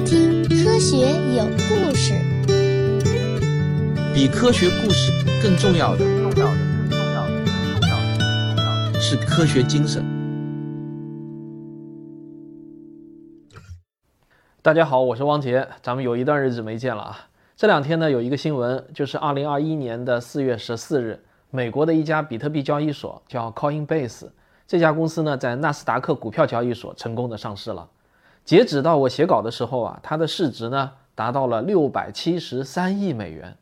听《科学有故事》。比科学故事更重要的，重要的，更重要的，更重要的，更重要的是科学精神。大家好，我是汪杰，咱们有一段日子没见了啊。这两天呢，有一个新闻，就是二零二一年的四月十四日，美国的一家比特币交易所叫 Coinbase，这家公司呢，在纳斯达克股票交易所成功的上市了。截止到我写稿的时候啊，它的市值呢达到了六百七十三亿美元。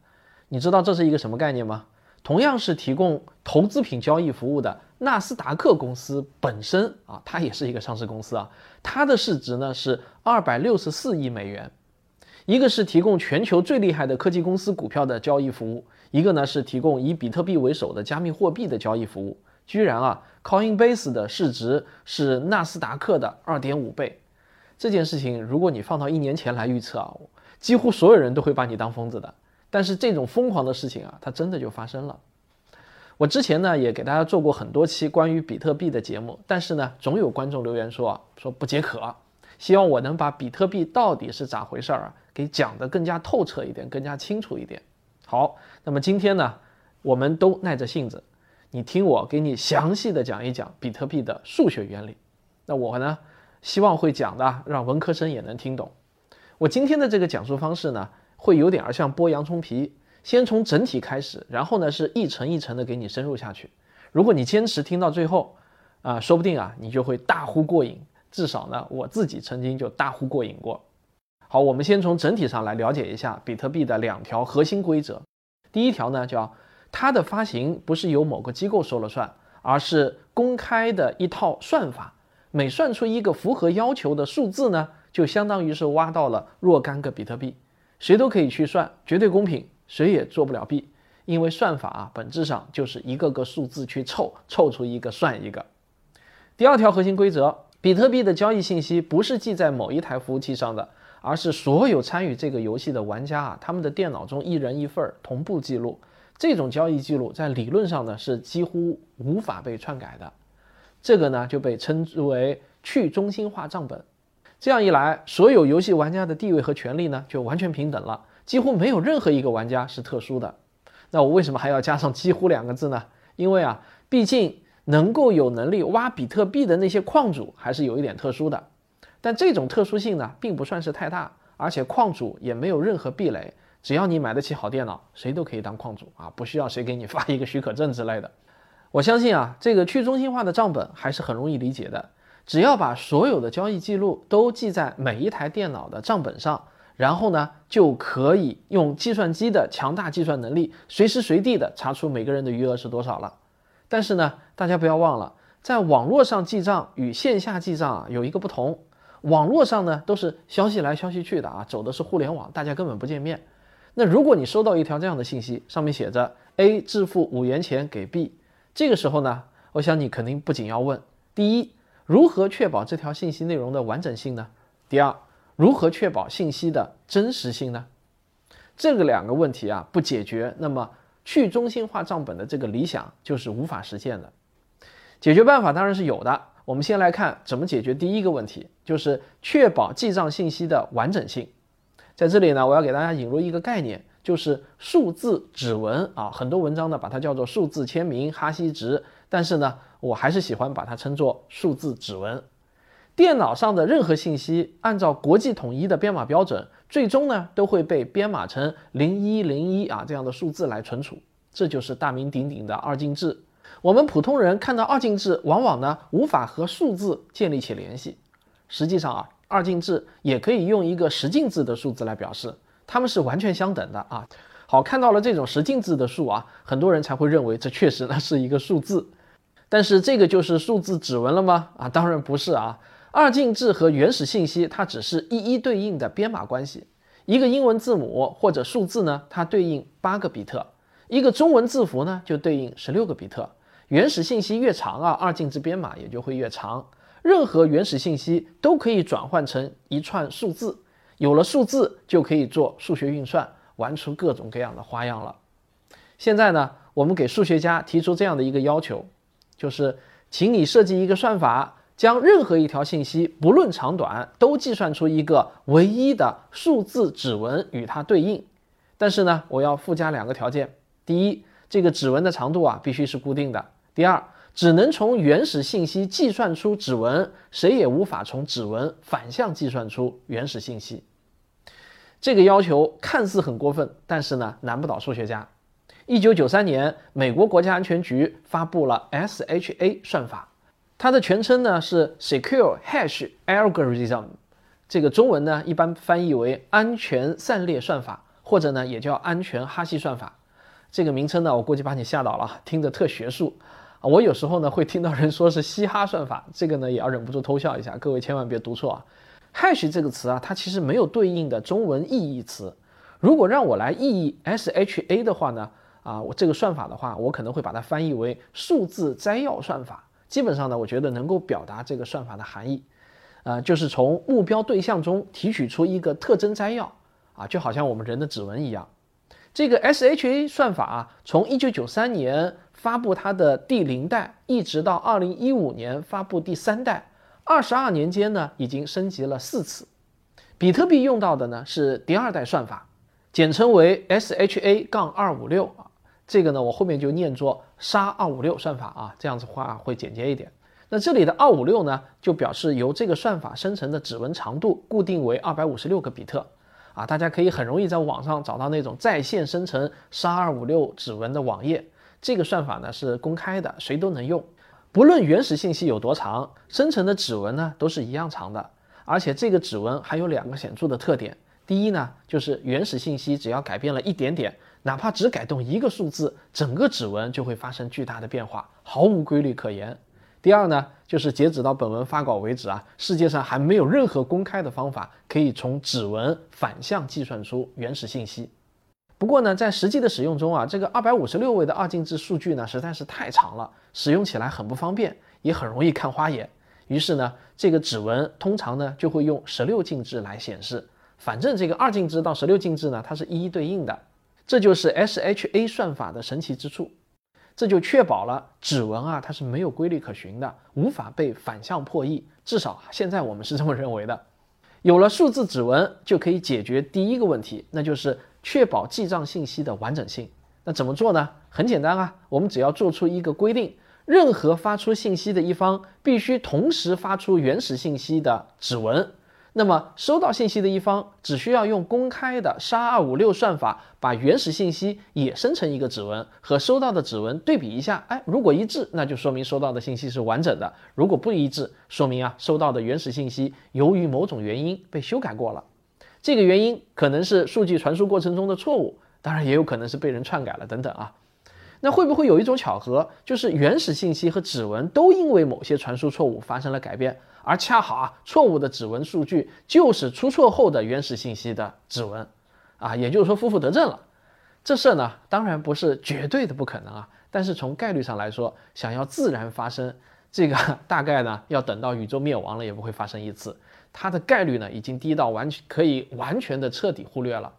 你知道这是一个什么概念吗？同样是提供投资品交易服务的纳斯达克公司本身啊，它也是一个上市公司啊，它的市值呢是二百六十四亿美元。一个是提供全球最厉害的科技公司股票的交易服务，一个呢是提供以比特币为首的加密货币的交易服务。居然啊，Coinbase 的市值是纳斯达克的二点五倍。这件事情，如果你放到一年前来预测啊，几乎所有人都会把你当疯子的。但是这种疯狂的事情啊，它真的就发生了。我之前呢也给大家做过很多期关于比特币的节目，但是呢，总有观众留言说啊，说不解渴，希望我能把比特币到底是咋回事儿啊，给讲得更加透彻一点，更加清楚一点。好，那么今天呢，我们都耐着性子，你听我给你详细的讲一讲比特币的数学原理。那我呢？希望会讲的让文科生也能听懂。我今天的这个讲述方式呢，会有点儿像剥洋葱皮，先从整体开始，然后呢是一层一层的给你深入下去。如果你坚持听到最后，啊，说不定啊你就会大呼过瘾。至少呢，我自己曾经就大呼过瘾过。好，我们先从整体上来了解一下比特币的两条核心规则。第一条呢叫它的发行不是由某个机构说了算，而是公开的一套算法。每算出一个符合要求的数字呢，就相当于是挖到了若干个比特币，谁都可以去算，绝对公平，谁也做不了弊，因为算法啊本质上就是一个个数字去凑，凑出一个算一个。第二条核心规则，比特币的交易信息不是记在某一台服务器上的，而是所有参与这个游戏的玩家啊，他们的电脑中一人一份同步记录，这种交易记录在理论上呢是几乎无法被篡改的。这个呢就被称之为去中心化账本，这样一来，所有游戏玩家的地位和权利呢就完全平等了，几乎没有任何一个玩家是特殊的。那我为什么还要加上“几乎”两个字呢？因为啊，毕竟能够有能力挖比特币的那些矿主还是有一点特殊的，但这种特殊性呢并不算是太大，而且矿主也没有任何壁垒，只要你买得起好电脑，谁都可以当矿主啊，不需要谁给你发一个许可证之类的。我相信啊，这个去中心化的账本还是很容易理解的。只要把所有的交易记录都记在每一台电脑的账本上，然后呢，就可以用计算机的强大计算能力，随时随地的查出每个人的余额是多少了。但是呢，大家不要忘了，在网络上记账与线下记账啊有一个不同。网络上呢都是消息来消息去的啊，走的是互联网，大家根本不见面。那如果你收到一条这样的信息，上面写着 A 支付五元钱给 B。这个时候呢，我想你肯定不仅要问：第一，如何确保这条信息内容的完整性呢？第二，如何确保信息的真实性呢？这个两个问题啊不解决，那么去中心化账本的这个理想就是无法实现的。解决办法当然是有的。我们先来看怎么解决第一个问题，就是确保记账信息的完整性。在这里呢，我要给大家引入一个概念。就是数字指纹啊，很多文章呢把它叫做数字签名、哈希值，但是呢，我还是喜欢把它称作数字指纹。电脑上的任何信息，按照国际统一的编码标准，最终呢都会被编码成零一零一啊这样的数字来存储，这就是大名鼎鼎的二进制。我们普通人看到二进制，往往呢无法和数字建立起联系。实际上啊，二进制也可以用一个十进制的数字来表示。它们是完全相等的啊！好，看到了这种十进制的数啊，很多人才会认为这确实呢是一个数字。但是这个就是数字指纹了吗？啊，当然不是啊！二进制和原始信息它只是一一对应的编码关系。一个英文字母或者数字呢，它对应八个比特；一个中文字符呢，就对应十六个比特。原始信息越长啊，二进制编码也就会越长。任何原始信息都可以转换成一串数字。有了数字，就可以做数学运算，玩出各种各样的花样了。现在呢，我们给数学家提出这样的一个要求，就是请你设计一个算法，将任何一条信息不论长短都计算出一个唯一的数字指纹与它对应。但是呢，我要附加两个条件：第一，这个指纹的长度啊必须是固定的；第二，只能从原始信息计算出指纹，谁也无法从指纹反向计算出原始信息。这个要求看似很过分，但是呢，难不倒数学家。一九九三年，美国国家安全局发布了 SHA 算法，它的全称呢是 Secure Hash Algorithm，这个中文呢一般翻译为安全散列算法，或者呢也叫安全哈希算法。这个名称呢，我估计把你吓倒了，听着特学术。我有时候呢会听到人说是嘻哈算法，这个呢也要忍不住偷笑一下，各位千万别读错啊。hash 这个词啊，它其实没有对应的中文意义词。如果让我来意义 SHA 的话呢，啊，我这个算法的话，我可能会把它翻译为数字摘要算法。基本上呢，我觉得能够表达这个算法的含义，呃，就是从目标对象中提取出一个特征摘要，啊，就好像我们人的指纹一样。这个 SHA 算法啊，从1993年发布它的第零代，一直到2015年发布第三代。二十二年间呢，已经升级了四次。比特币用到的呢是第二代算法，简称为 SHA- 杠二五六啊。这个呢，我后面就念作沙二五六算法啊，这样子话会简洁一点。那这里的二五六呢，就表示由这个算法生成的指纹长度固定为二百五十六个比特啊。大家可以很容易在网上找到那种在线生成沙二五六指纹的网页。这个算法呢是公开的，谁都能用。不论原始信息有多长，生成的指纹呢都是一样长的。而且这个指纹还有两个显著的特点：第一呢，就是原始信息只要改变了一点点，哪怕只改动一个数字，整个指纹就会发生巨大的变化，毫无规律可言；第二呢，就是截止到本文发稿为止啊，世界上还没有任何公开的方法可以从指纹反向计算出原始信息。不过呢，在实际的使用中啊，这个二百五十六位的二进制数据呢实在是太长了，使用起来很不方便，也很容易看花眼。于是呢，这个指纹通常呢就会用十六进制来显示。反正这个二进制到十六进制呢，它是一一对应的。这就是 SHA 算法的神奇之处，这就确保了指纹啊它是没有规律可循的，无法被反向破译。至少现在我们是这么认为的。有了数字指纹，就可以解决第一个问题，那就是。确保记账信息的完整性，那怎么做呢？很简单啊，我们只要做出一个规定，任何发出信息的一方必须同时发出原始信息的指纹。那么收到信息的一方只需要用公开的沙二五六算法把原始信息也生成一个指纹，和收到的指纹对比一下，哎，如果一致，那就说明收到的信息是完整的；如果不一致，说明啊收到的原始信息由于某种原因被修改过了。这个原因可能是数据传输过程中的错误，当然也有可能是被人篡改了等等啊。那会不会有一种巧合，就是原始信息和指纹都因为某些传输错误发生了改变，而恰好啊错误的指纹数据就是出错后的原始信息的指纹啊？也就是说负负得正了。这事儿呢当然不是绝对的不可能啊，但是从概率上来说，想要自然发生，这个大概呢要等到宇宙灭亡了也不会发生一次。它的概率呢，已经低到完全可以完全的彻底忽略了。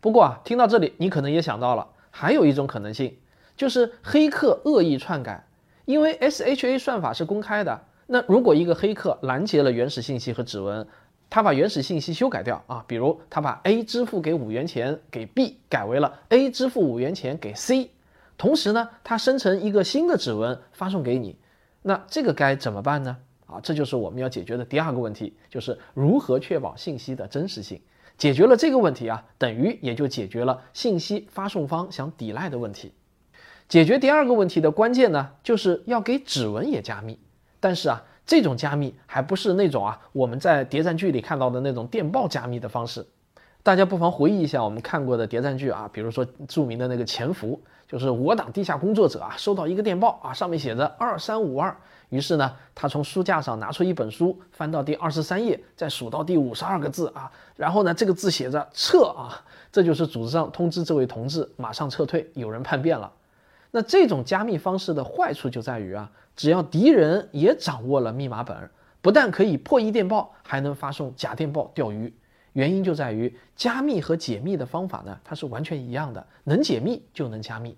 不过啊，听到这里，你可能也想到了，还有一种可能性，就是黑客恶意篡改。因为 SHA 算法是公开的，那如果一个黑客拦截了原始信息和指纹，他把原始信息修改掉啊，比如他把 A 支付给五元钱给 B 改为了 A 支付五元钱给 C，同时呢，他生成一个新的指纹发送给你，那这个该怎么办呢？啊，这就是我们要解决的第二个问题，就是如何确保信息的真实性。解决了这个问题啊，等于也就解决了信息发送方想抵赖的问题。解决第二个问题的关键呢，就是要给指纹也加密。但是啊，这种加密还不是那种啊我们在谍战剧里看到的那种电报加密的方式。大家不妨回忆一下我们看过的谍战剧啊，比如说著名的那个《潜伏》，就是我党地下工作者啊收到一个电报啊，上面写着二三五二。于是呢，他从书架上拿出一本书，翻到第二十三页，再数到第五十二个字啊，然后呢，这个字写着“撤”啊，这就是组织上通知这位同志马上撤退，有人叛变了。那这种加密方式的坏处就在于啊，只要敌人也掌握了密码本，不但可以破译电报，还能发送假电报钓鱼。原因就在于加密和解密的方法呢，它是完全一样的，能解密就能加密。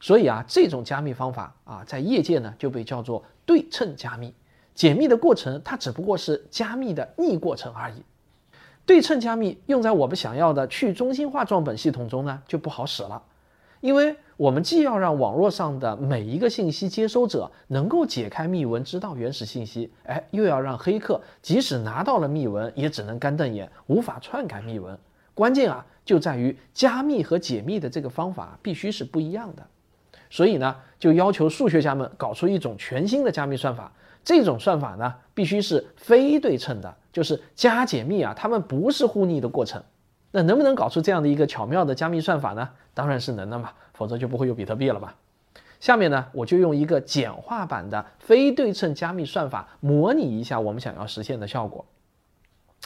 所以啊，这种加密方法啊，在业界呢就被叫做对称加密。解密的过程它只不过是加密的逆过程而已。对称加密用在我们想要的去中心化账本系统中呢，就不好使了，因为我们既要让网络上的每一个信息接收者能够解开密文，知道原始信息，哎，又要让黑客即使拿到了密文，也只能干瞪眼，无法篡改密文。关键啊，就在于加密和解密的这个方法必须是不一样的。所以呢，就要求数学家们搞出一种全新的加密算法。这种算法呢，必须是非对称的，就是加解密啊，它们不是互逆的过程。那能不能搞出这样的一个巧妙的加密算法呢？当然是能的嘛，否则就不会有比特币了吧。下面呢，我就用一个简化版的非对称加密算法模拟一下我们想要实现的效果。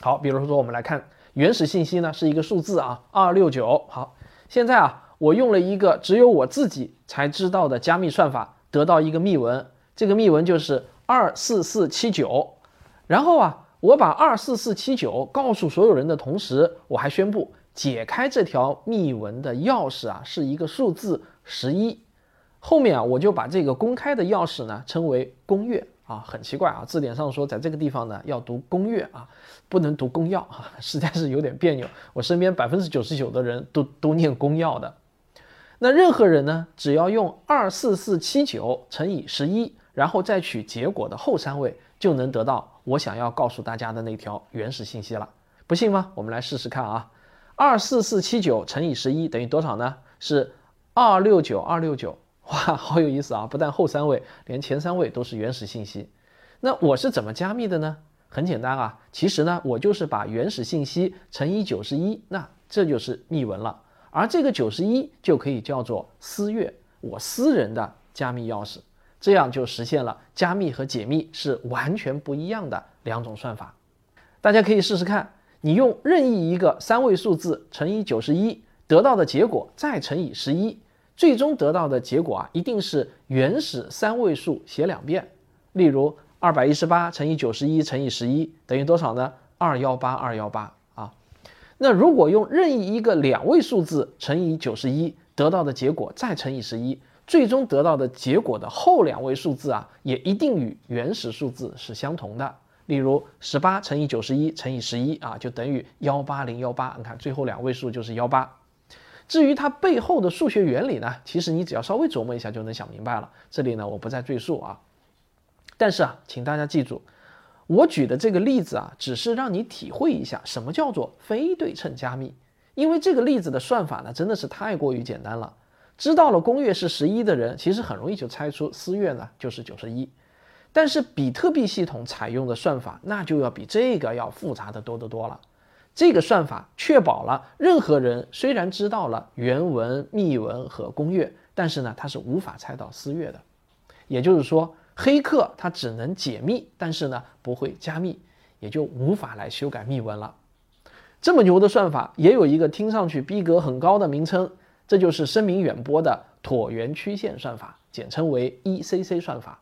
好，比如说我们来看原始信息呢是一个数字啊，二六九。好，现在啊，我用了一个只有我自己才知道的加密算法，得到一个密文，这个密文就是。二四四七九，然后啊，我把二四四七九告诉所有人的同时，我还宣布解开这条密文的钥匙啊是一个数字十一。后面啊，我就把这个公开的钥匙呢称为公钥啊，很奇怪啊，字典上说在这个地方呢要读公钥啊，不能读公钥啊，实在是有点别扭。我身边百分之九十九的人都都念公钥的。那任何人呢，只要用二四四七九乘以十一。然后再取结果的后三位，就能得到我想要告诉大家的那条原始信息了。不信吗？我们来试试看啊。二四四七九乘以十一等于多少呢？是二六九二六九。哇，好有意思啊！不但后三位，连前三位都是原始信息。那我是怎么加密的呢？很简单啊，其实呢，我就是把原始信息乘以九十一，那这就是密文了。而这个九十一就可以叫做私钥，我私人的加密钥匙。这样就实现了加密和解密是完全不一样的两种算法，大家可以试试看。你用任意一个三位数字乘以九十一，得到的结果再乘以十一，最终得到的结果啊，一定是原始三位数写两遍。例如，二百一十八乘以九十一乘以十一等于多少呢？二幺八二幺八啊。那如果用任意一个两位数字乘以九十一，得到的结果再乘以十一。最终得到的结果的后两位数字啊，也一定与原始数字是相同的。例如，十八乘以九十一乘以十一啊，就等于幺八零幺八。你看，最后两位数就是幺八。至于它背后的数学原理呢，其实你只要稍微琢磨一下就能想明白了。这里呢，我不再赘述啊。但是啊，请大家记住，我举的这个例子啊，只是让你体会一下什么叫做非对称加密。因为这个例子的算法呢，真的是太过于简单了。知道了公钥是十一的人，其实很容易就猜出私钥呢就是九十一。但是比特币系统采用的算法，那就要比这个要复杂的多得多了。这个算法确保了任何人虽然知道了原文、密文和公钥，但是呢，他是无法猜到私钥的。也就是说，黑客他只能解密，但是呢，不会加密，也就无法来修改密文了。这么牛的算法，也有一个听上去逼格很高的名称。这就是声名远播的椭圆曲线算法，简称为 ECC 算法。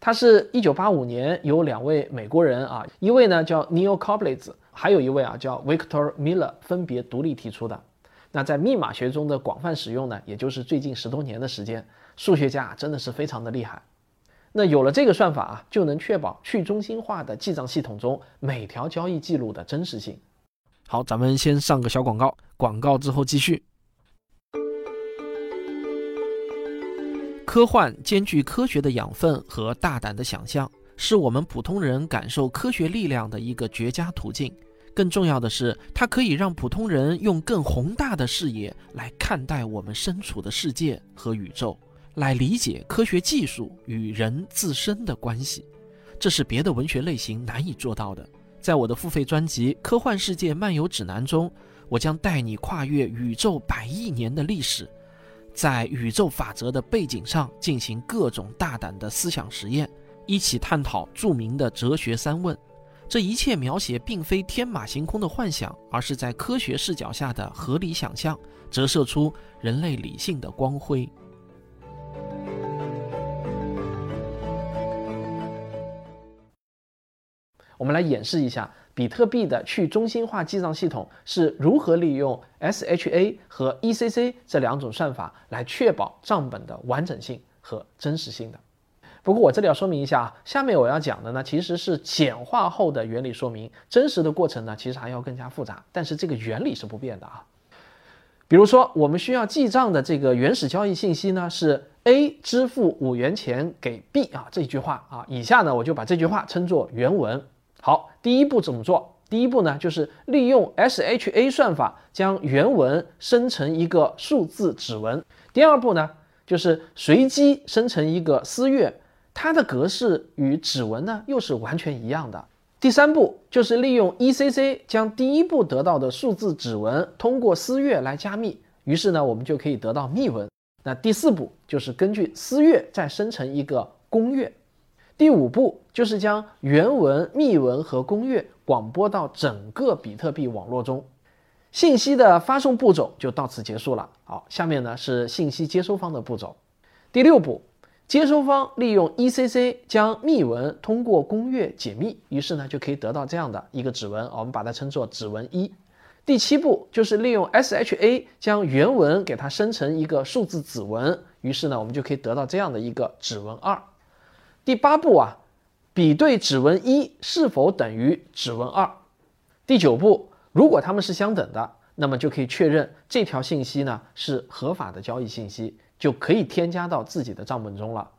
它是一九八五年由两位美国人啊，一位呢叫 Neil Koblitz，还有一位啊叫 Victor Miller，分别独立提出的。那在密码学中的广泛使用呢，也就是最近十多年的时间。数学家真的是非常的厉害。那有了这个算法啊，就能确保去中心化的记账系统中每条交易记录的真实性。好，咱们先上个小广告，广告之后继续。科幻兼具科学的养分和大胆的想象，是我们普通人感受科学力量的一个绝佳途径。更重要的是，它可以让普通人用更宏大的视野来看待我们身处的世界和宇宙，来理解科学技术与人自身的关系。这是别的文学类型难以做到的。在我的付费专辑《科幻世界漫游指南》中，我将带你跨越宇宙百亿年的历史。在宇宙法则的背景上进行各种大胆的思想实验，一起探讨著名的哲学三问。这一切描写并非天马行空的幻想，而是在科学视角下的合理想象，折射出人类理性的光辉。我们来演示一下。比特币的去中心化记账系统是如何利用 SHA 和 ECC 这两种算法来确保账本的完整性和真实性的？不过我这里要说明一下啊，下面我要讲的呢，其实是简化后的原理说明，真实的过程呢，其实还要更加复杂，但是这个原理是不变的啊。比如说，我们需要记账的这个原始交易信息呢，是 A 支付五元钱给 B 啊这一句话啊，以下呢我就把这句话称作原文。好，第一步怎么做？第一步呢，就是利用 SHA 算法将原文生成一个数字指纹。第二步呢，就是随机生成一个私钥。它的格式与指纹呢又是完全一样的。第三步就是利用 ECC 将第一步得到的数字指纹通过私钥来加密，于是呢我们就可以得到密文。那第四步就是根据私钥再生成一个公钥。第五步就是将原文、密文和公钥广播到整个比特币网络中。信息的发送步骤就到此结束了。好，下面呢是信息接收方的步骤。第六步。接收方利用 ECC 将密文通过公钥解密，于是呢就可以得到这样的一个指纹，我们把它称作指纹一。第七步就是利用 SHA 将原文给它生成一个数字指纹，于是呢我们就可以得到这样的一个指纹二。第八步啊，比对指纹一是否等于指纹二。第九步，如果它们是相等的，那么就可以确认这条信息呢是合法的交易信息。就可以添加到自己的账本中了。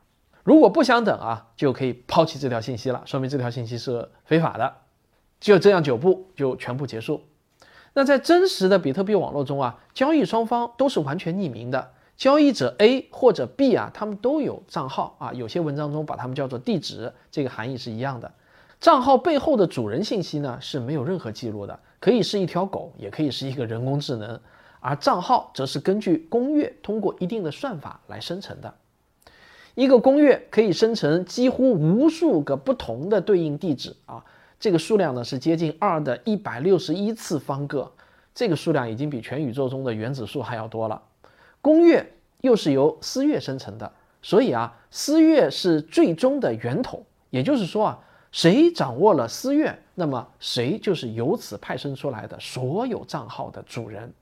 如果不相等啊，就可以抛弃这条信息了，说明这条信息是非法的。就这样九步就全部结束。那在真实的比特币网络中啊，交易双方都是完全匿名的。交易者 A 或者 B 啊，他们都有账号啊，有些文章中把他们叫做地址，这个含义是一样的。账号背后的主人信息呢是没有任何记录的，可以是一条狗，也可以是一个人工智能。而账号则是根据公约通过一定的算法来生成的。一个公约可以生成几乎无数个不同的对应地址啊，这个数量呢是接近二的一百六十一次方个，这个数量已经比全宇宙中的原子数还要多了。公钥又是由私钥生成的，所以啊，私钥是最终的源头。也就是说啊，谁掌握了私钥，那么谁就是由此派生出来的所有账号的主人。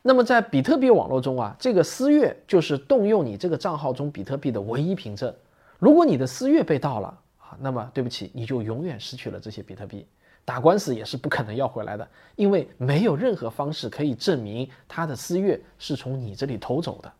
那么在比特币网络中啊，这个私钥就是动用你这个账号中比特币的唯一凭证。如果你的私钥被盗了啊，那么对不起，你就永远失去了这些比特币，打官司也是不可能要回来的，因为没有任何方式可以证明他的私钥是从你这里偷走的。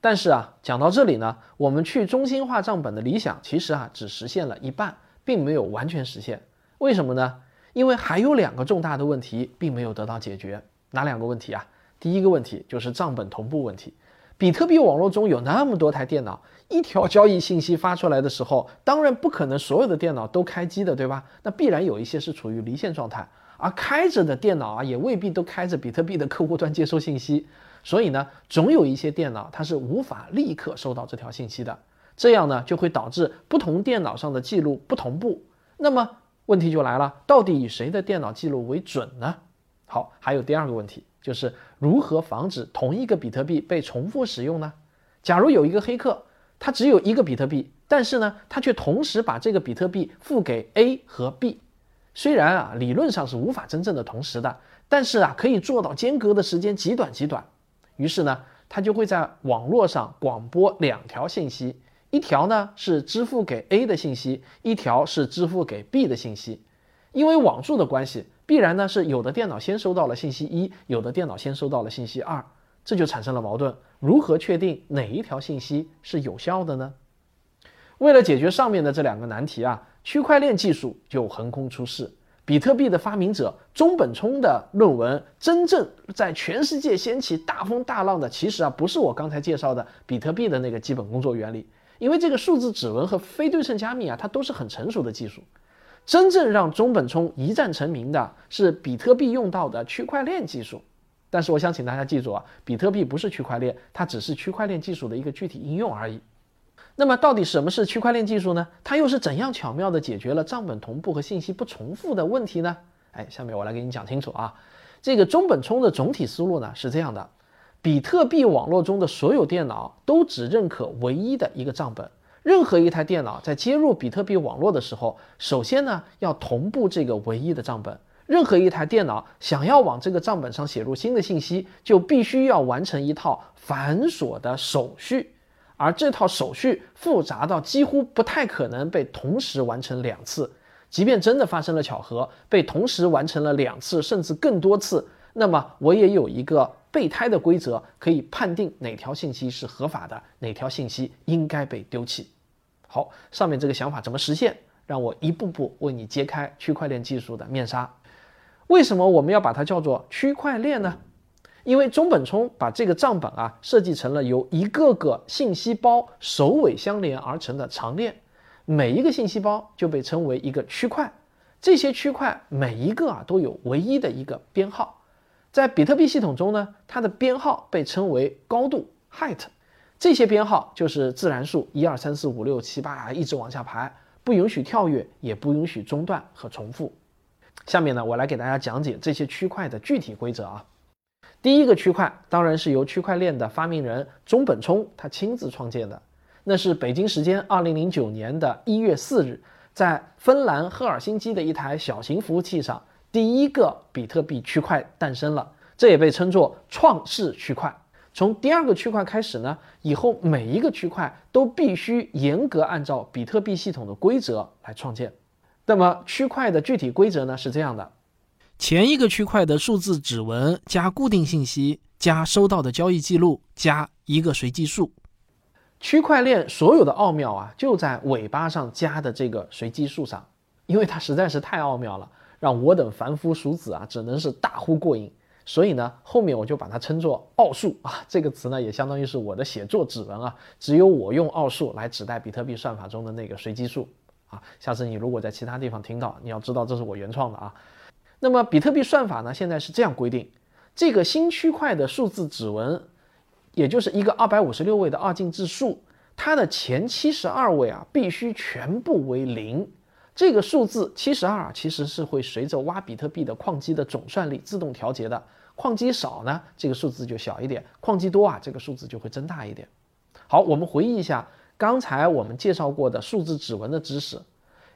但是啊，讲到这里呢，我们去中心化账本的理想其实啊只实现了一半，并没有完全实现。为什么呢？因为还有两个重大的问题并没有得到解决。哪两个问题啊？第一个问题就是账本同步问题。比特币网络中有那么多台电脑，一条交易信息发出来的时候，当然不可能所有的电脑都开机的，对吧？那必然有一些是处于离线状态，而开着的电脑啊，也未必都开着比特币的客户端接收信息。所以呢，总有一些电脑它是无法立刻收到这条信息的，这样呢就会导致不同电脑上的记录不同步。那么问题就来了，到底以谁的电脑记录为准呢？好，还有第二个问题。就是如何防止同一个比特币被重复使用呢？假如有一个黑客，他只有一个比特币，但是呢，他却同时把这个比特币付给 A 和 B，虽然啊理论上是无法真正的同时的，但是啊可以做到间隔的时间极短极短。于是呢，他就会在网络上广播两条信息，一条呢是支付给 A 的信息，一条是支付给 B 的信息，因为网速的关系。必然呢是有的电脑先收到了信息一，有的电脑先收到了信息二，这就产生了矛盾。如何确定哪一条信息是有效的呢？为了解决上面的这两个难题啊，区块链技术就横空出世。比特币的发明者中本聪的论文，真正在全世界掀起大风大浪的，其实啊不是我刚才介绍的比特币的那个基本工作原理，因为这个数字指纹和非对称加密啊，它都是很成熟的技术。真正让中本聪一战成名的是比特币用到的区块链技术，但是我想请大家记住啊，比特币不是区块链，它只是区块链技术的一个具体应用而已。那么到底什么是区块链技术呢？它又是怎样巧妙地解决了账本同步和信息不重复的问题呢？哎，下面我来给你讲清楚啊。这个中本聪的总体思路呢是这样的：比特币网络中的所有电脑都只认可唯一的一个账本。任何一台电脑在接入比特币网络的时候，首先呢要同步这个唯一的账本。任何一台电脑想要往这个账本上写入新的信息，就必须要完成一套繁琐的手续。而这套手续复杂到几乎不太可能被同时完成两次。即便真的发生了巧合，被同时完成了两次甚至更多次，那么我也有一个备胎的规则，可以判定哪条信息是合法的，哪条信息应该被丢弃。好，上面这个想法怎么实现？让我一步步为你揭开区块链技术的面纱。为什么我们要把它叫做区块链呢？因为中本聪把这个账本啊设计成了由一个个信息包首尾相连而成的长链。每一个信息包就被称为一个区块，这些区块每一个啊都有唯一的一个编号，在比特币系统中呢，它的编号被称为高度 height，这些编号就是自然数，一二三四五六七八，一直往下排，不允许跳跃，也不允许中断和重复。下面呢，我来给大家讲解这些区块的具体规则啊。第一个区块当然是由区块链的发明人中本聪他亲自创建的。那是北京时间二零零九年的一月四日，在芬兰赫尔辛基的一台小型服务器上，第一个比特币区块诞生了。这也被称作创世区块。从第二个区块开始呢，以后每一个区块都必须严格按照比特币系统的规则来创建。那么区块的具体规则呢是这样的：前一个区块的数字指纹加固定信息加收到的交易记录加一个随机数。区块链所有的奥妙啊，就在尾巴上加的这个随机数上，因为它实在是太奥妙了，让我等凡夫俗子啊，只能是大呼过瘾。所以呢，后面我就把它称作奥数啊，这个词呢，也相当于是我的写作指纹啊，只有我用奥数来指代比特币算法中的那个随机数啊。下次你如果在其他地方听到，你要知道这是我原创的啊。那么比特币算法呢，现在是这样规定，这个新区块的数字指纹。也就是一个二百五十六位的二进制数，它的前七十二位啊必须全部为零。这个数字七十二其实是会随着挖比特币的矿机的总算力自动调节的。矿机少呢，这个数字就小一点；矿机多啊，这个数字就会增大一点。好，我们回忆一下刚才我们介绍过的数字指纹的知识，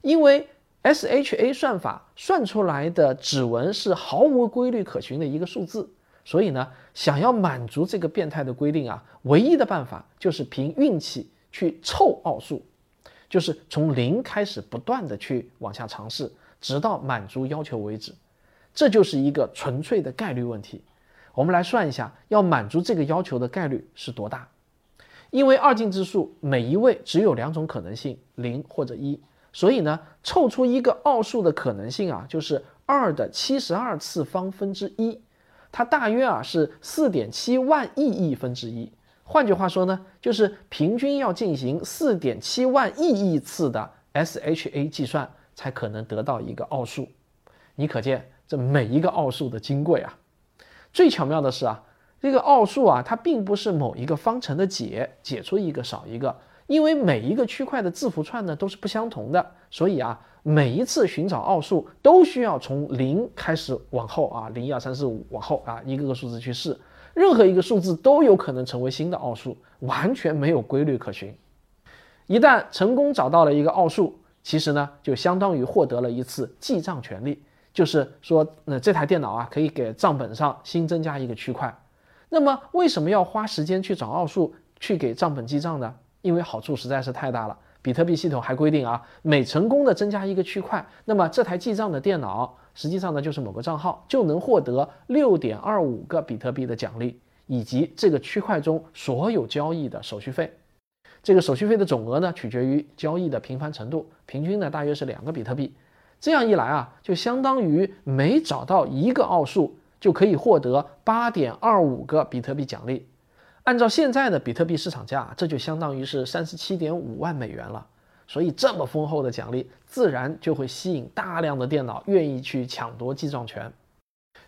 因为 SHA 算法算出来的指纹是毫无规律可循的一个数字。所以呢，想要满足这个变态的规定啊，唯一的办法就是凭运气去凑奥数，就是从零开始不断的去往下尝试，直到满足要求为止。这就是一个纯粹的概率问题。我们来算一下，要满足这个要求的概率是多大？因为二进制数每一位只有两种可能性，零或者一，所以呢，凑出一个奥数的可能性啊，就是二的七十二次方分之一。它大约啊是四点七万亿亿分之一，换句话说呢，就是平均要进行四点七万亿亿次的 SHA 计算，才可能得到一个奥数。你可见这每一个奥数的金贵啊！最巧妙的是啊，这个奥数啊，它并不是某一个方程的解，解出一个少一个，因为每一个区块的字符串呢都是不相同的，所以啊。每一次寻找奥数都需要从零开始往后啊，零一二三四五往后啊，一个个数字去试，任何一个数字都有可能成为新的奥数，完全没有规律可循。一旦成功找到了一个奥数，其实呢，就相当于获得了一次记账权利，就是说，那这台电脑啊，可以给账本上新增加一个区块。那么为什么要花时间去找奥数，去给账本记账呢？因为好处实在是太大了。比特币系统还规定啊，每成功的增加一个区块，那么这台记账的电脑实际上呢就是某个账号就能获得六点二五个比特币的奖励，以及这个区块中所有交易的手续费。这个手续费的总额呢取决于交易的频繁程度，平均呢大约是两个比特币。这样一来啊，就相当于每找到一个奥数就可以获得八点二五个比特币奖励。按照现在的比特币市场价，这就相当于是三十七点五万美元了。所以这么丰厚的奖励，自然就会吸引大量的电脑愿意去抢夺记账权。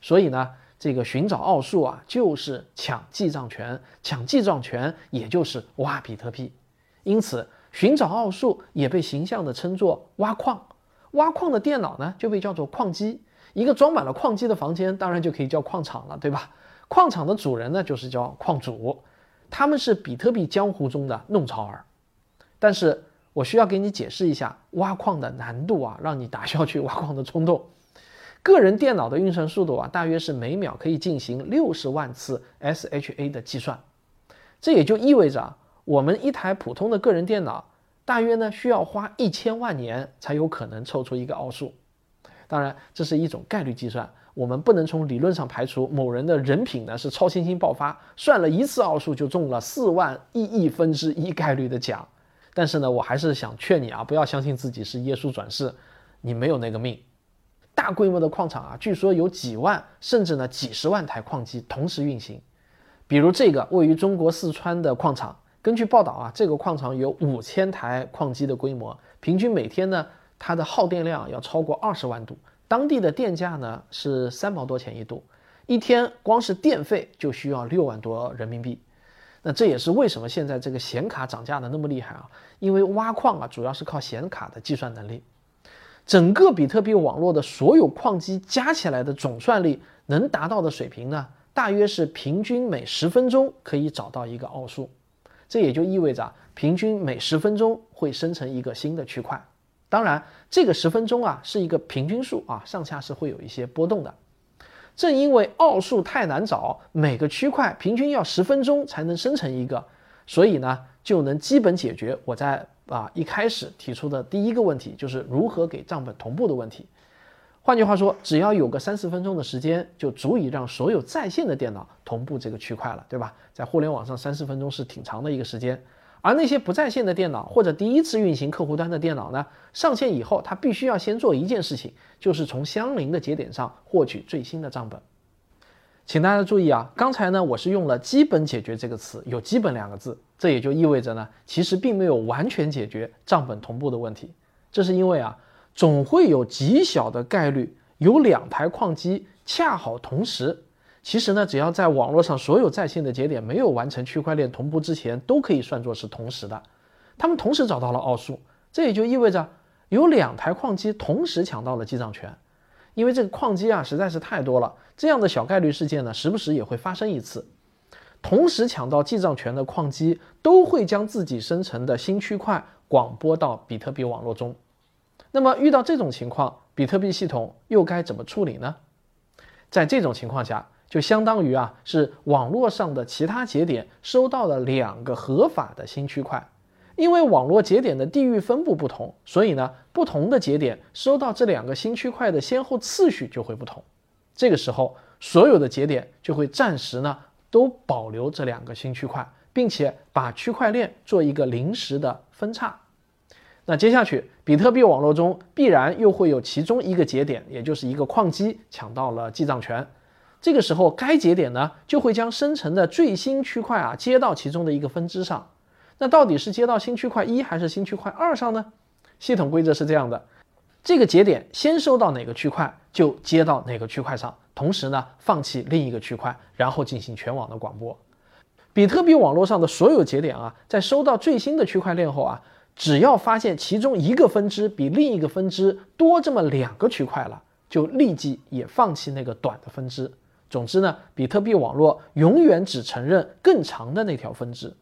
所以呢，这个寻找奥数啊，就是抢记账权，抢记账权也就是挖比特币。因此，寻找奥数也被形象地称作挖矿。挖矿的电脑呢，就被叫做矿机。一个装满了矿机的房间，当然就可以叫矿场了，对吧？矿场的主人呢，就是叫矿主，他们是比特币江湖中的弄潮儿。但是我需要给你解释一下挖矿的难度啊，让你打消去挖矿的冲动。个人电脑的运算速度啊，大约是每秒可以进行六十万次 SHA 的计算，这也就意味着我们一台普通的个人电脑，大约呢需要花一千万年才有可能凑出一个奥数。当然，这是一种概率计算，我们不能从理论上排除某人的人品呢是超新星爆发，算了一次奥数就中了四万亿亿分之一概率的奖。但是呢，我还是想劝你啊，不要相信自己是耶稣转世，你没有那个命。大规模的矿场啊，据说有几万甚至呢几十万台矿机同时运行。比如这个位于中国四川的矿场，根据报道啊，这个矿场有五千台矿机的规模，平均每天呢它的耗电量要超过二十万度，当地的电价呢是三毛多钱一度，一天光是电费就需要六万多人民币。那这也是为什么现在这个显卡涨价的那么厉害啊，因为挖矿啊主要是靠显卡的计算能力。整个比特币网络的所有矿机加起来的总算力能达到的水平呢，大约是平均每十分钟可以找到一个奥数，这也就意味着平均每十分钟会生成一个新的区块。当然，这个十分钟啊是一个平均数啊，上下是会有一些波动的。正因为奥数太难找，每个区块平均要十分钟才能生成一个，所以呢就能基本解决我在。啊，一开始提出的第一个问题就是如何给账本同步的问题。换句话说，只要有个三四分钟的时间，就足以让所有在线的电脑同步这个区块了，对吧？在互联网上，三四分钟是挺长的一个时间。而那些不在线的电脑或者第一次运行客户端的电脑呢，上线以后，它必须要先做一件事情，就是从相邻的节点上获取最新的账本。请大家注意啊，刚才呢我是用了“基本解决”这个词，有“基本”两个字，这也就意味着呢，其实并没有完全解决账本同步的问题。这是因为啊，总会有极小的概率有两台矿机恰好同时。其实呢，只要在网络上所有在线的节点没有完成区块链同步之前，都可以算作是同时的。他们同时找到了奥数，这也就意味着有两台矿机同时抢到了记账权。因为这个矿机啊实在是太多了，这样的小概率事件呢，时不时也会发生一次。同时抢到记账权的矿机都会将自己生成的新区块广播到比特币网络中。那么遇到这种情况，比特币系统又该怎么处理呢？在这种情况下，就相当于啊是网络上的其他节点收到了两个合法的新区块。因为网络节点的地域分布不同，所以呢，不同的节点收到这两个新区块的先后次序就会不同。这个时候，所有的节点就会暂时呢都保留这两个新区块，并且把区块链做一个临时的分叉。那接下去，比特币网络中必然又会有其中一个节点，也就是一个矿机抢到了记账权。这个时候，该节点呢就会将生成的最新区块啊接到其中的一个分支上。那到底是接到新区块一还是新区块二上呢？系统规则是这样的：这个节点先收到哪个区块，就接到哪个区块上，同时呢放弃另一个区块，然后进行全网的广播。比特币网络上的所有节点啊，在收到最新的区块链后啊，只要发现其中一个分支比另一个分支多这么两个区块了，就立即也放弃那个短的分支。总之呢，比特币网络永远只承认更长的那条分支。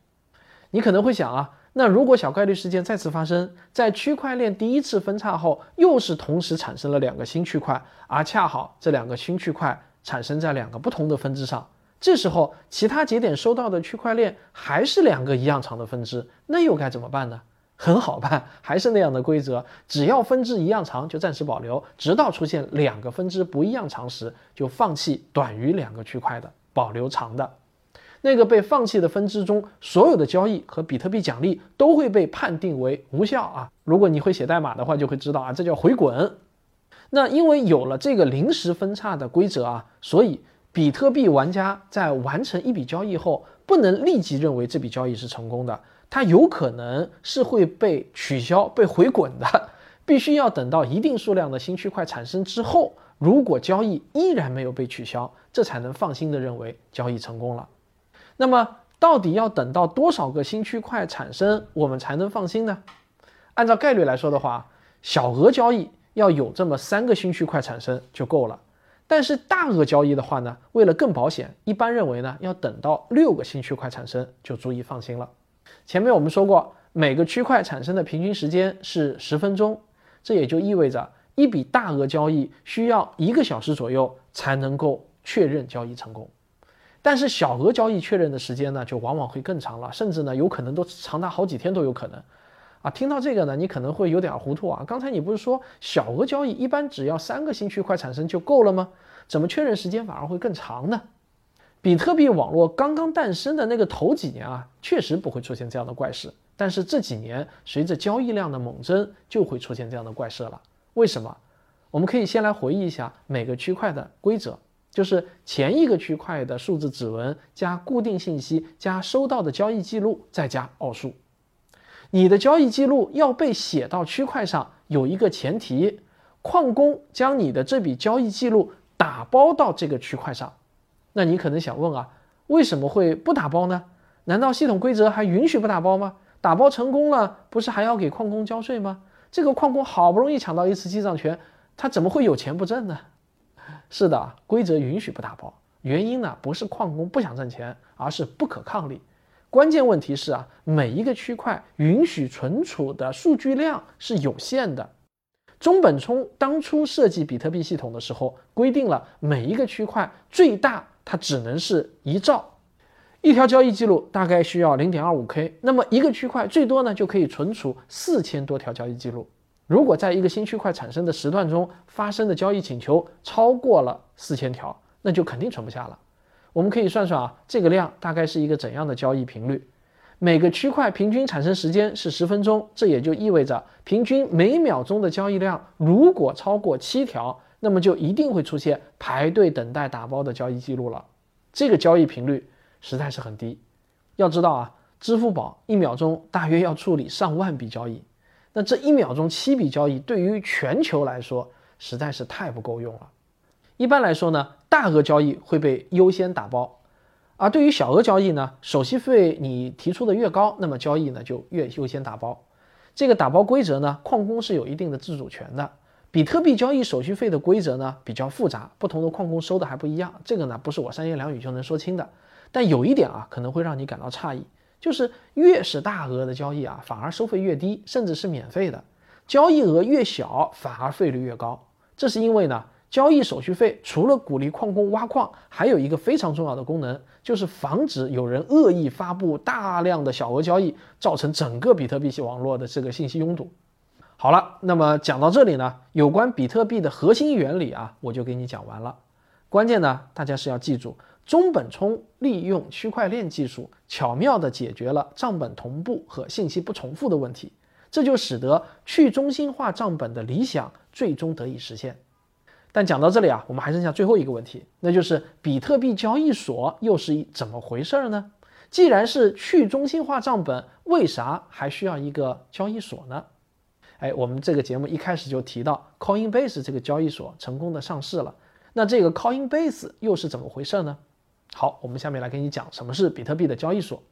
你可能会想啊，那如果小概率事件再次发生，在区块链第一次分叉后，又是同时产生了两个新区块，而恰好这两个新区块产生在两个不同的分支上，这时候其他节点收到的区块链还是两个一样长的分支，那又该怎么办呢？很好办，还是那样的规则，只要分支一样长就暂时保留，直到出现两个分支不一样长时，就放弃短于两个区块的，保留长的。那个被放弃的分支中，所有的交易和比特币奖励都会被判定为无效啊！如果你会写代码的话，就会知道啊，这叫回滚。那因为有了这个临时分叉的规则啊，所以比特币玩家在完成一笔交易后，不能立即认为这笔交易是成功的，它有可能是会被取消、被回滚的。必须要等到一定数量的新区块产生之后，如果交易依然没有被取消，这才能放心的认为交易成功了。那么，到底要等到多少个新区块产生，我们才能放心呢？按照概率来说的话，小额交易要有这么三个新区块产生就够了。但是大额交易的话呢，为了更保险，一般认为呢，要等到六个新区块产生就足以放心了。前面我们说过，每个区块产生的平均时间是十分钟，这也就意味着一笔大额交易需要一个小时左右才能够确认交易成功。但是小额交易确认的时间呢，就往往会更长了，甚至呢，有可能都长达好几天都有可能。啊，听到这个呢，你可能会有点糊涂啊。刚才你不是说小额交易一般只要三个新区块产生就够了吗？怎么确认时间反而会更长呢？比特币网络刚刚诞生的那个头几年啊，确实不会出现这样的怪事。但是这几年随着交易量的猛增，就会出现这样的怪事了。为什么？我们可以先来回忆一下每个区块的规则，就是前一个区块的数字指纹加固定信息加收到的交易记录再加奥数。你的交易记录要被写到区块上，有一个前提：矿工将你的这笔交易记录打包到这个区块上。那你可能想问啊，为什么会不打包呢？难道系统规则还允许不打包吗？打包成功了，不是还要给矿工交税吗？这个矿工好不容易抢到一次记账权，他怎么会有钱不挣呢？是的，规则允许不打包，原因呢不是矿工不想挣钱，而是不可抗力。关键问题是啊，每一个区块允许存储的数据量是有限的。中本聪当初设计比特币系统的时候，规定了每一个区块最大它只能是一兆，一条交易记录大概需要零点二五 K，那么一个区块最多呢就可以存储四千多条交易记录。如果在一个新区块产生的时段中发生的交易请求超过了四千条，那就肯定存不下了。我们可以算算啊，这个量大概是一个怎样的交易频率？每个区块平均产生时间是十分钟，这也就意味着平均每秒钟的交易量如果超过七条，那么就一定会出现排队等待打包的交易记录了。这个交易频率实在是很低。要知道啊，支付宝一秒钟大约要处理上万笔交易，那这一秒钟七笔交易对于全球来说实在是太不够用了。一般来说呢。大额交易会被优先打包，而对于小额交易呢，手续费你提出的越高，那么交易呢就越优先打包。这个打包规则呢，矿工是有一定的自主权的。比特币交易手续费的规则呢比较复杂，不同的矿工收的还不一样。这个呢不是我三言两语就能说清的。但有一点啊，可能会让你感到诧异，就是越是大额的交易啊，反而收费越低，甚至是免费的；交易额越小，反而费率越高。这是因为呢。交易手续费除了鼓励矿工挖矿，还有一个非常重要的功能，就是防止有人恶意发布大量的小额交易，造成整个比特币网络的这个信息拥堵。好了，那么讲到这里呢，有关比特币的核心原理啊，我就给你讲完了。关键呢，大家是要记住，中本聪利用区块链技术，巧妙地解决了账本同步和信息不重复的问题，这就使得去中心化账本的理想最终得以实现。但讲到这里啊，我们还剩下最后一个问题，那就是比特币交易所又是一怎么回事呢？既然是去中心化账本，为啥还需要一个交易所呢？哎，我们这个节目一开始就提到 Coinbase 这个交易所成功的上市了，那这个 Coinbase 又是怎么回事呢？好，我们下面来给你讲什么是比特币的交易所。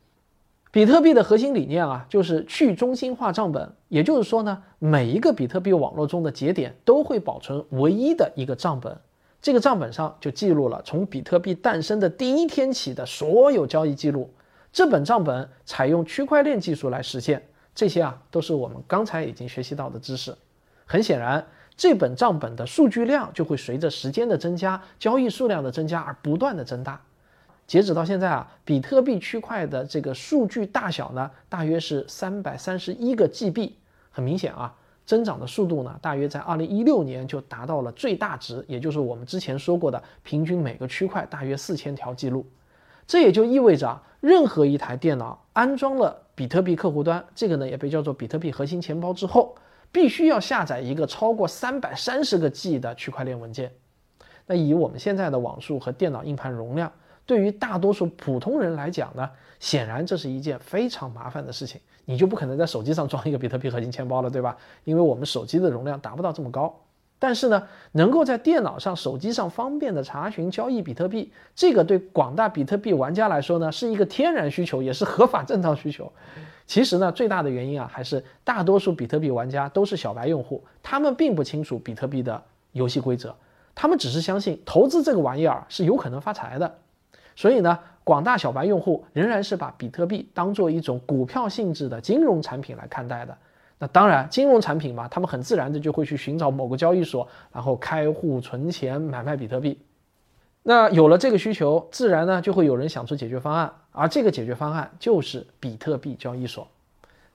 比特币的核心理念啊，就是去中心化账本。也就是说呢，每一个比特币网络中的节点都会保存唯一的一个账本，这个账本上就记录了从比特币诞生的第一天起的所有交易记录。这本账本采用区块链技术来实现，这些啊都是我们刚才已经学习到的知识。很显然，这本账本的数据量就会随着时间的增加、交易数量的增加而不断的增大。截止到现在啊，比特币区块的这个数据大小呢，大约是三百三十一个 GB。很明显啊，增长的速度呢，大约在二零一六年就达到了最大值，也就是我们之前说过的平均每个区块大约四千条记录。这也就意味着啊，任何一台电脑安装了比特币客户端，这个呢也被叫做比特币核心钱包之后，必须要下载一个超过三百三十个 G 的区块链文件。那以我们现在的网速和电脑硬盘容量，对于大多数普通人来讲呢，显然这是一件非常麻烦的事情。你就不可能在手机上装一个比特币核心钱包了，对吧？因为我们手机的容量达不到这么高。但是呢，能够在电脑上、手机上方便的查询交易比特币，这个对广大比特币玩家来说呢，是一个天然需求，也是合法正当需求。其实呢，最大的原因啊，还是大多数比特币玩家都是小白用户，他们并不清楚比特币的游戏规则，他们只是相信投资这个玩意儿是有可能发财的。所以呢，广大小白用户仍然是把比特币当做一种股票性质的金融产品来看待的。那当然，金融产品嘛，他们很自然的就会去寻找某个交易所，然后开户存钱、买卖比特币。那有了这个需求，自然呢就会有人想出解决方案，而这个解决方案就是比特币交易所。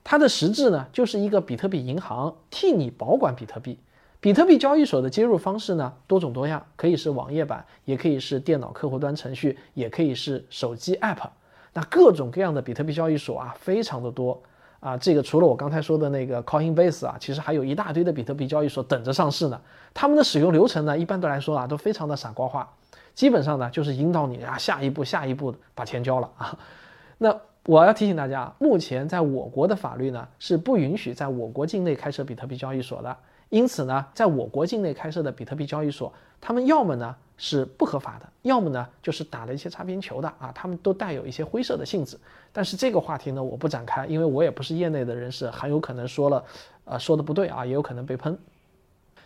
它的实质呢就是一个比特币银行，替你保管比特币。比特币交易所的接入方式呢多种多样，可以是网页版，也可以是电脑客户端程序，也可以是手机 app。那各种各样的比特币交易所啊，非常的多啊。这个除了我刚才说的那个 Coinbase 啊，其实还有一大堆的比特币交易所等着上市呢。他们的使用流程呢，一般的来说啊，都非常的傻瓜化。基本上呢，就是引导你啊，下一步下一步把钱交了啊。那我要提醒大家，目前在我国的法律呢，是不允许在我国境内开设比特币交易所的。因此呢，在我国境内开设的比特币交易所，他们要么呢是不合法的，要么呢就是打了一些擦边球的啊，他们都带有一些灰色的性质。但是这个话题呢，我不展开，因为我也不是业内的人士，很有可能说了，呃，说的不对啊，也有可能被喷。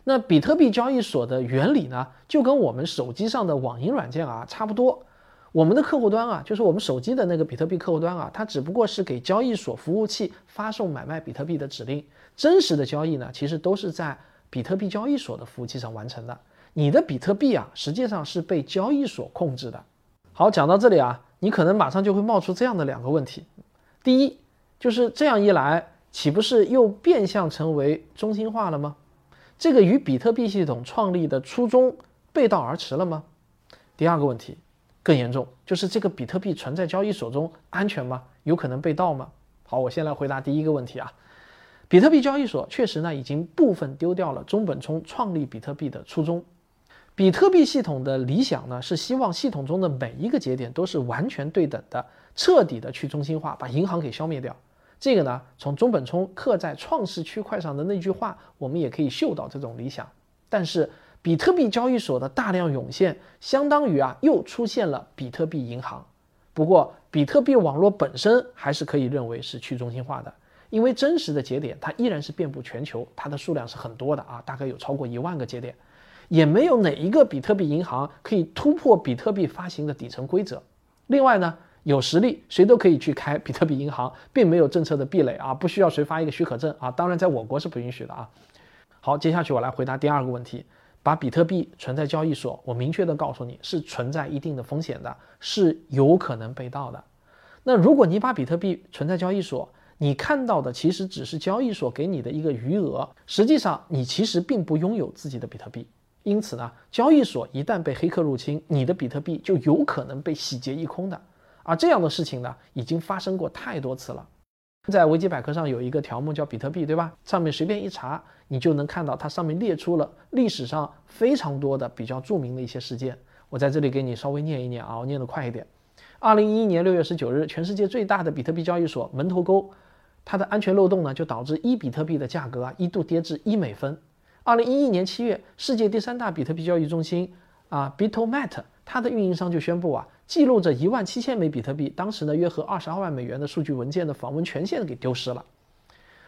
那比特币交易所的原理呢，就跟我们手机上的网银软件啊差不多。我们的客户端啊，就是我们手机的那个比特币客户端啊，它只不过是给交易所服务器发送买卖比特币的指令。真实的交易呢，其实都是在比特币交易所的服务器上完成的。你的比特币啊，实际上是被交易所控制的。好，讲到这里啊，你可能马上就会冒出这样的两个问题：第一，就是这样一来，岂不是又变相成为中心化了吗？这个与比特币系统创立的初衷背道而驰了吗？第二个问题更严重，就是这个比特币存在交易所中安全吗？有可能被盗吗？好，我先来回答第一个问题啊。比特币交易所确实呢已经部分丢掉了中本聪创立比特币的初衷。比特币系统的理想呢是希望系统中的每一个节点都是完全对等的，彻底的去中心化，把银行给消灭掉。这个呢，从中本聪刻在创世区块上的那句话，我们也可以嗅到这种理想。但是，比特币交易所的大量涌现，相当于啊，又出现了比特币银行。不过，比特币网络本身还是可以认为是去中心化的，因为真实的节点它依然是遍布全球，它的数量是很多的啊，大概有超过一万个节点，也没有哪一个比特币银行可以突破比特币发行的底层规则。另外呢，有实力，谁都可以去开比特币银行，并没有政策的壁垒啊，不需要谁发一个许可证啊。当然，在我国是不允许的啊。好，接下去我来回答第二个问题：把比特币存在交易所，我明确的告诉你是存在一定的风险的，是有可能被盗的。那如果你把比特币存在交易所，你看到的其实只是交易所给你的一个余额，实际上你其实并不拥有自己的比特币。因此呢，交易所一旦被黑客入侵，你的比特币就有可能被洗劫一空的。而这样的事情呢，已经发生过太多次了。在维基百科上有一个条目叫比特币，对吧？上面随便一查，你就能看到它上面列出了历史上非常多的比较著名的一些事件。我在这里给你稍微念一念啊，我念得快一点。二零一一年六月十九日，全世界最大的比特币交易所门头沟，它的安全漏洞呢，就导致一比特币的价格啊一度跌至一美分。二零一一年七月，世界第三大比特币交易中心啊，Bitomat，它的运营商就宣布啊。记录着一万七千枚比特币，当时呢约合二十二万美元的数据文件的访问权限给丢失了。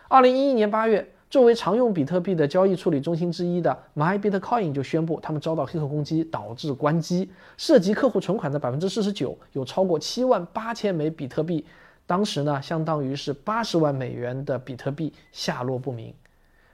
二零一一年八月，作为常用比特币的交易处理中心之一的 MyBitcoin 就宣布，他们遭到黑客攻击，导致关机，涉及客户存款的百分之四十九，有超过七万八千枚比特币，当时呢相当于是八十万美元的比特币下落不明。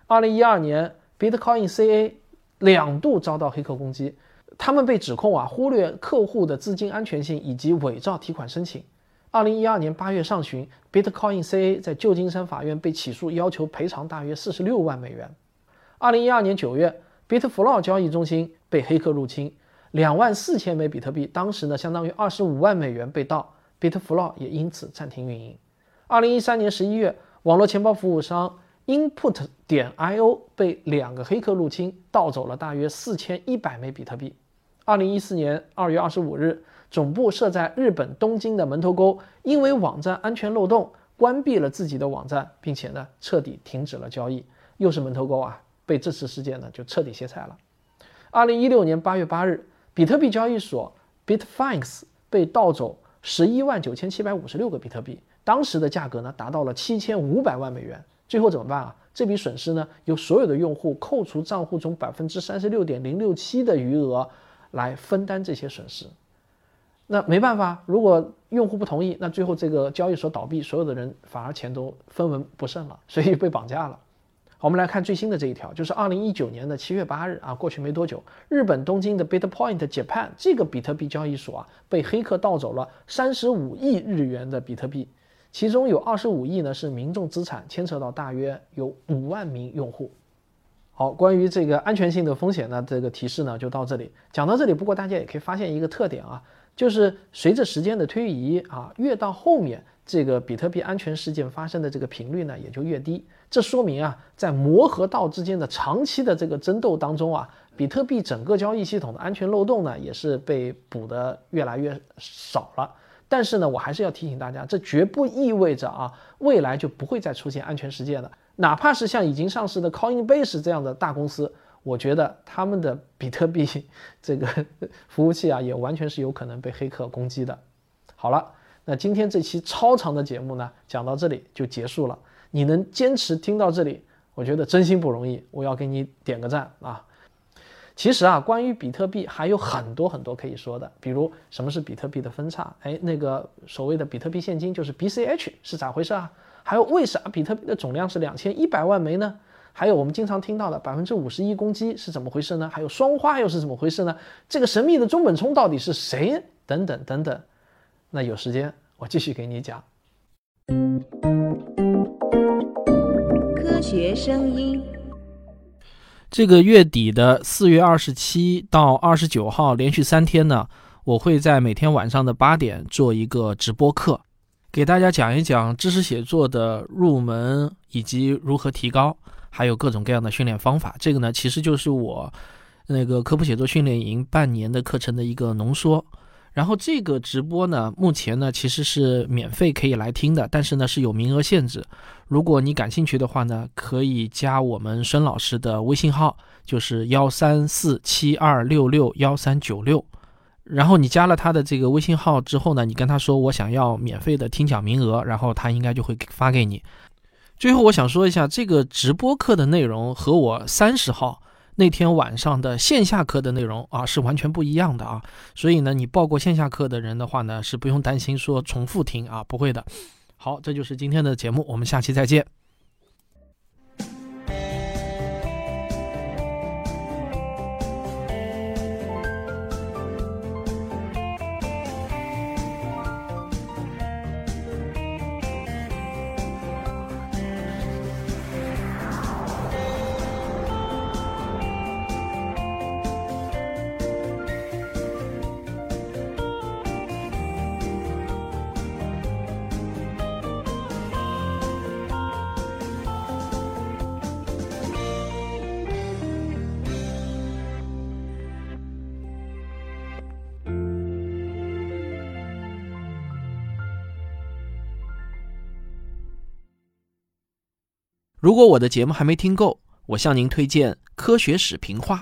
二零一二年，Bitcoin CA 两度遭到黑客攻击。他们被指控啊忽略客户的资金安全性以及伪造提款申请。二零一二年八月上旬，Bitcoin CA 在旧金山法院被起诉，要求赔偿大约四十六万美元。二零一二年九月，Bitflow 交易中心被黑客入侵，两万四千枚比特币，当时呢相当于二十五万美元被盗，Bitflow 也因此暂停运营。二零一三年十一月，网络钱包服务商 Input 点 io 被两个黑客入侵，盗走了大约四千一百枚比特币。二零一四年二月二十五日，总部设在日本东京的门头沟，因为网站安全漏洞，关闭了自己的网站，并且呢，彻底停止了交易。又是门头沟啊，被这次事件呢就彻底歇菜了。二零一六年八月八日，比特币交易所 Bitfinex 被盗走十一万九千七百五十六个比特币，当时的价格呢达到了七千五百万美元。最后怎么办啊？这笔损失呢，由所有的用户扣除账户中百分之三十六点零六七的余额。来分担这些损失，那没办法，如果用户不同意，那最后这个交易所倒闭，所有的人反而钱都分文不剩了，所以被绑架了。我们来看最新的这一条，就是二零一九年的七月八日啊，过去没多久，日本东京的 Bitpoint Japan 这个比特币交易所啊，被黑客盗走了三十五亿日元的比特币，其中有二十五亿呢是民众资产，牵扯到大约有五万名用户。好，关于这个安全性的风险呢，这个提示呢就到这里，讲到这里。不过大家也可以发现一个特点啊，就是随着时间的推移啊，越到后面。这个比特币安全事件发生的这个频率呢，也就越低。这说明啊，在摩和道之间的长期的这个争斗当中啊，比特币整个交易系统的安全漏洞呢，也是被补得越来越少了。但是呢，我还是要提醒大家，这绝不意味着啊，未来就不会再出现安全事件了。哪怕是像已经上市的 Coinbase 这样的大公司，我觉得他们的比特币这个服务器啊，也完全是有可能被黑客攻击的。好了。那今天这期超长的节目呢，讲到这里就结束了。你能坚持听到这里，我觉得真心不容易，我要给你点个赞啊！其实啊，关于比特币还有很多很多可以说的，比如什么是比特币的分叉？哎，那个所谓的比特币现金就是 BCH 是咋回事啊？还有为啥比特币的总量是两千一百万枚呢？还有我们经常听到的百分之五十一攻击是怎么回事呢？还有双花又是怎么回事呢？这个神秘的中本聪到底是谁？等等等等。那有时间我继续给你讲。科学声音。这个月底的四月二十七到二十九号，连续三天呢，我会在每天晚上的八点做一个直播课，给大家讲一讲知识写作的入门以及如何提高，还有各种各样的训练方法。这个呢，其实就是我那个科普写作训练营半年的课程的一个浓缩。然后这个直播呢，目前呢其实是免费可以来听的，但是呢是有名额限制。如果你感兴趣的话呢，可以加我们孙老师的微信号，就是幺三四七二六六幺三九六。然后你加了他的这个微信号之后呢，你跟他说我想要免费的听讲名额，然后他应该就会发给你。最后我想说一下，这个直播课的内容和我三十号。那天晚上的线下课的内容啊是完全不一样的啊，所以呢，你报过线下课的人的话呢，是不用担心说重复听啊，不会的。好，这就是今天的节目，我们下期再见。如果我的节目还没听够，我向您推荐《科学史评话》。